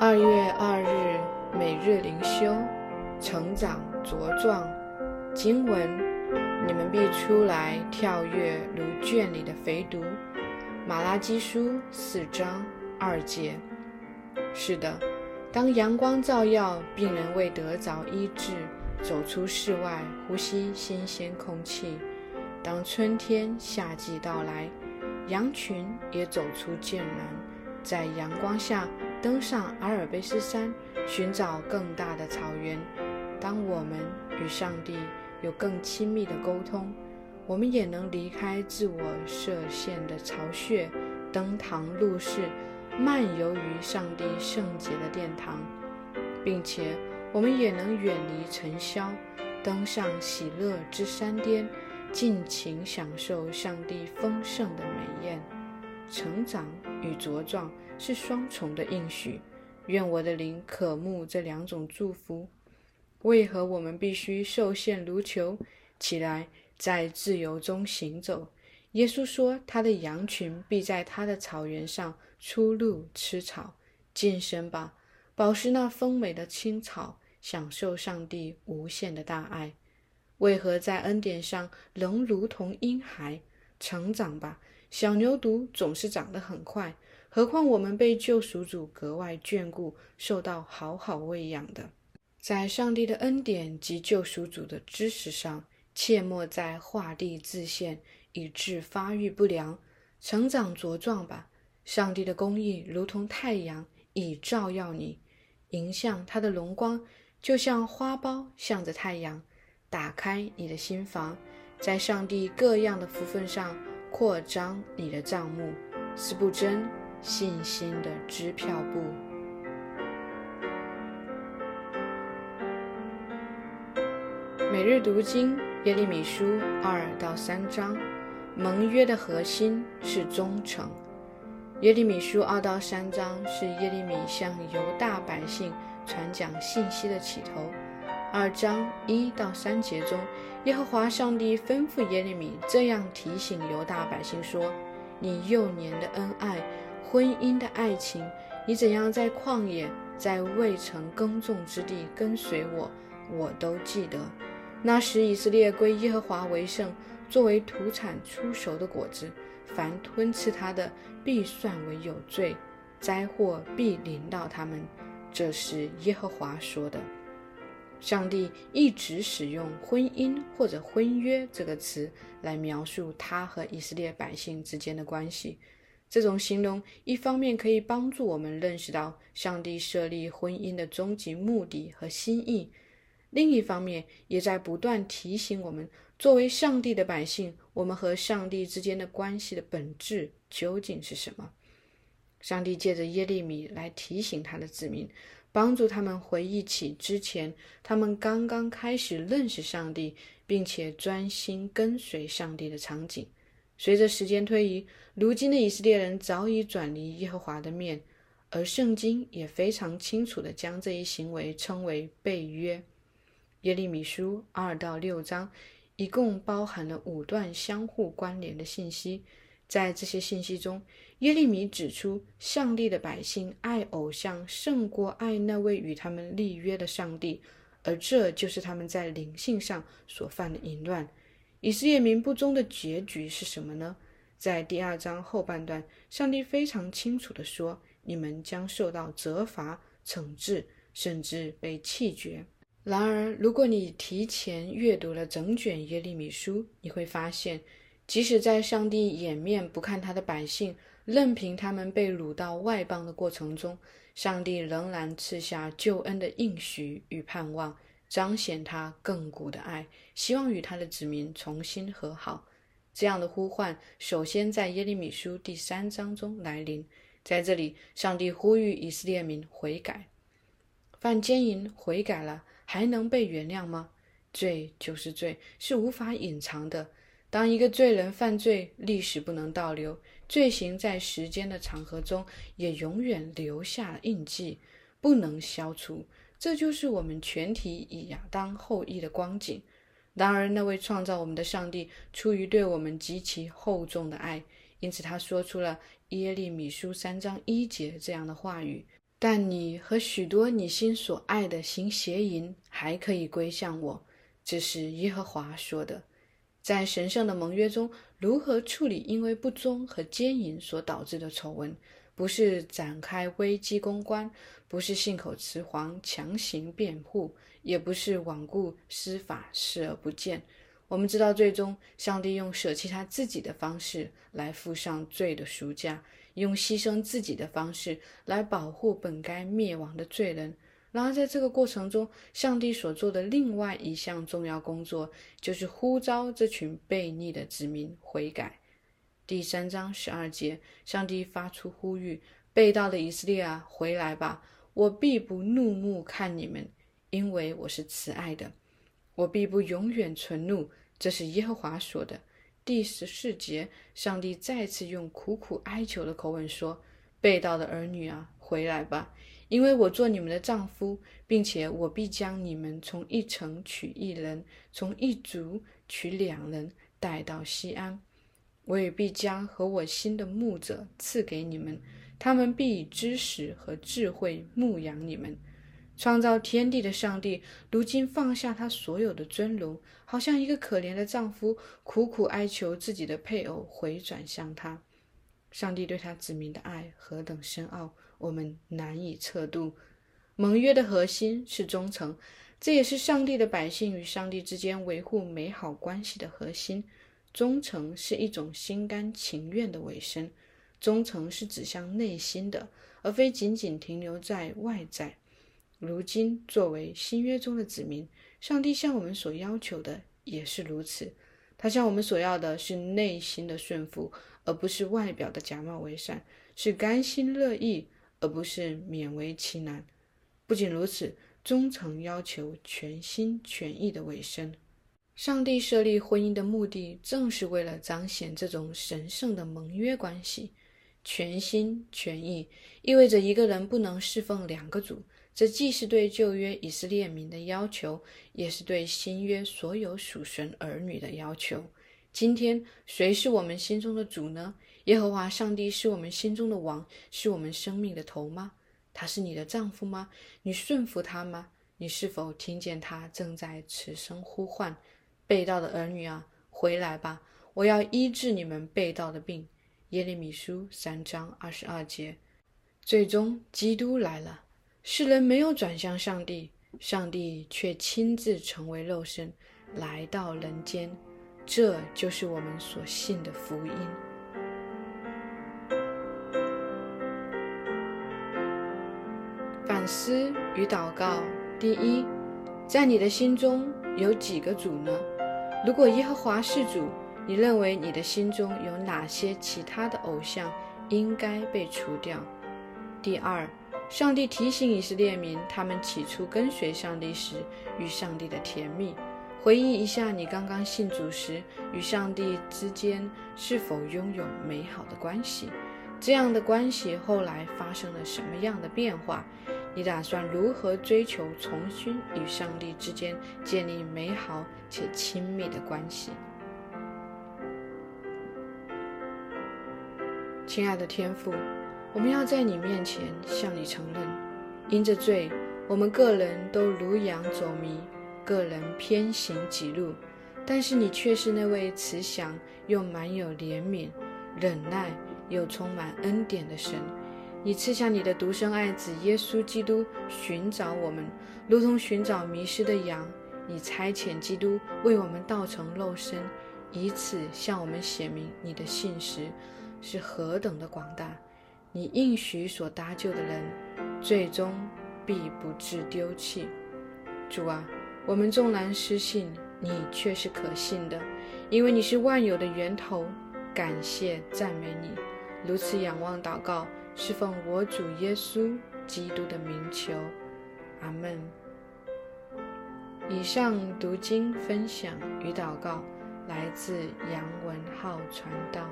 二月二日每日灵修，成长茁壮。经文：你们必出来跳跃，如圈里的肥犊。马拉基书四章二节。是的，当阳光照耀，病人为得着医治，走出室外呼吸新鲜空气；当春天、夏季到来，羊群也走出涧南，在阳光下。登上阿尔卑斯山，寻找更大的草原。当我们与上帝有更亲密的沟通，我们也能离开自我设限的巢穴，登堂入室，漫游于上帝圣洁的殿堂，并且我们也能远离尘嚣，登上喜乐之山巅，尽情享受上帝丰盛的美宴。成长与茁壮。是双重的应许，愿我的灵渴慕这两种祝福。为何我们必须受限如囚？起来，在自由中行走。耶稣说：“他的羊群必在他的草原上出入吃草。”晋升吧，饱食那丰美的青草，享受上帝无限的大爱。为何在恩典上仍如同婴孩？成长吧，小牛犊总是长得很快。何况我们被救赎主格外眷顾，受到好好喂养的，在上帝的恩典及救赎主的知识上，切莫在画地自限，以致发育不良。成长茁壮吧！上帝的公义如同太阳，以照耀你，迎向他的荣光，就像花苞向着太阳。打开你的心房，在上帝各样的福分上扩张你的账目，是不真。信心的支票簿。每日读经耶利米书二到三章，盟约的核心是忠诚。耶利米书二到三章是耶利米向犹大百姓传讲信息的起头。二章一到三节中，耶和华上帝吩咐耶利米这样提醒犹大百姓说：“你幼年的恩爱。”婚姻的爱情，你怎样在旷野，在未曾耕种之地跟随我，我都记得。那时以色列归耶和华为圣，作为土产出熟的果子，凡吞吃它的，必算为有罪，灾祸必临到他们。这是耶和华说的。上帝一直使用“婚姻”或者“婚约”这个词来描述他和以色列百姓之间的关系。这种形容一方面可以帮助我们认识到上帝设立婚姻的终极目的和心意，另一方面也在不断提醒我们，作为上帝的百姓，我们和上帝之间的关系的本质究竟是什么？上帝借着耶利米来提醒他的子民，帮助他们回忆起之前他们刚刚开始认识上帝，并且专心跟随上帝的场景。随着时间推移，如今的以色列人早已转离耶和华的面，而圣经也非常清楚地将这一行为称为背约。耶利米书二到六章一共包含了五段相互关联的信息，在这些信息中，耶利米指出上帝的百姓爱偶像胜过爱那位与他们立约的上帝，而这就是他们在灵性上所犯的淫乱。以色列民不忠的结局是什么呢？在第二章后半段，上帝非常清楚地说：“你们将受到责罚、惩治，甚至被弃绝。”然而，如果你提前阅读了整卷耶利米书，你会发现，即使在上帝掩面不看他的百姓，任凭他们被掳到外邦的过程中，上帝仍然赐下救恩的应许与盼望。彰显他亘古的爱，希望与他的子民重新和好。这样的呼唤首先在耶利米书第三章中来临。在这里，上帝呼吁以色列民悔改。犯奸淫悔改了，还能被原谅吗？罪就是罪，是无法隐藏的。当一个罪人犯罪，历史不能倒流，罪行在时间的长河中也永远留下了印记，不能消除。这就是我们全体以亚当后裔的光景。然而，那位创造我们的上帝出于对我们极其厚重的爱，因此他说出了耶利米书三章一节这样的话语：“但你和许多你心所爱的行邪淫，还可以归向我。这是耶和华说的。在神圣的盟约中，如何处理因为不忠和奸淫所导致的丑闻？不是展开危机公关，不是信口雌黄强行辩护，也不是罔顾司法视而不见。我们知道，最终上帝用舍弃他自己的方式来付上罪的赎价。用牺牲自己的方式来保护本该灭亡的罪人。然而，在这个过程中，上帝所做的另外一项重要工作，就是呼召这群悖逆的子民悔改。第三章十二节，上帝发出呼吁：“被盗的以色列啊，回来吧！我必不怒目看你们，因为我是慈爱的，我必不永远存怒。”这是耶和华说的。第十四节，上帝再次用苦苦哀求的口吻说：“被盗的儿女啊，回来吧，因为我做你们的丈夫，并且我必将你们从一城取一人，从一族取两人带到西安。我也必将和我心的牧者赐给你们，他们必以知识和智慧牧养你们。”创造天地的上帝，如今放下他所有的尊荣，好像一个可怜的丈夫，苦苦哀求自己的配偶回转向他。上帝对他子民的爱何等深奥，我们难以测度。盟约的核心是忠诚，这也是上帝的百姓与上帝之间维护美好关系的核心。忠诚是一种心甘情愿的委身，忠诚是指向内心的，而非仅仅停留在外在。如今，作为新约中的子民，上帝向我们所要求的也是如此。他向我们所要的是内心的顺服，而不是外表的假冒为善；是甘心乐意，而不是勉为其难。不仅如此，忠诚要求全心全意的委身。上帝设立婚姻的目的，正是为了彰显这种神圣的盟约关系。全心全意意味着一个人不能侍奉两个主。这既是对旧约以色列民的要求，也是对新约所有属神儿女的要求。今天，谁是我们心中的主呢？耶和华上帝是我们心中的王，是我们生命的头吗？他是你的丈夫吗？你顺服他吗？你是否听见他正在此声呼唤？被盗的儿女啊，回来吧！我要医治你们被盗的病。耶利米书三章二十二节。最终，基督来了。世人没有转向上帝，上帝却亲自成为肉身，来到人间。这就是我们所信的福音。反思与祷告：第一，在你的心中有几个主呢？如果耶和华是主，你认为你的心中有哪些其他的偶像应该被除掉？第二。上帝提醒以色列民，他们起初跟随上帝时与上帝的甜蜜。回忆一下，你刚刚信主时与上帝之间是否拥有美好的关系？这样的关系后来发生了什么样的变化？你打算如何追求重新与上帝之间建立美好且亲密的关系？亲爱的天父。我们要在你面前向你承认，因着罪，我们个人都如羊走迷，个人偏行己路。但是你却是那位慈祥又满有怜悯、忍耐又充满恩典的神。你赐下你的独生爱子耶稣基督，寻找我们，如同寻找迷失的羊。你差遣基督为我们道成肉身，以此向我们显明你的信实是何等的广大。你应许所搭救的人，最终必不致丢弃。主啊，我们纵然失信，你却是可信的，因为你是万有的源头。感谢赞美你，如此仰望祷告，侍奉我主耶稣基督的名求。阿门。以上读经分享与祷告来自杨文浩传道。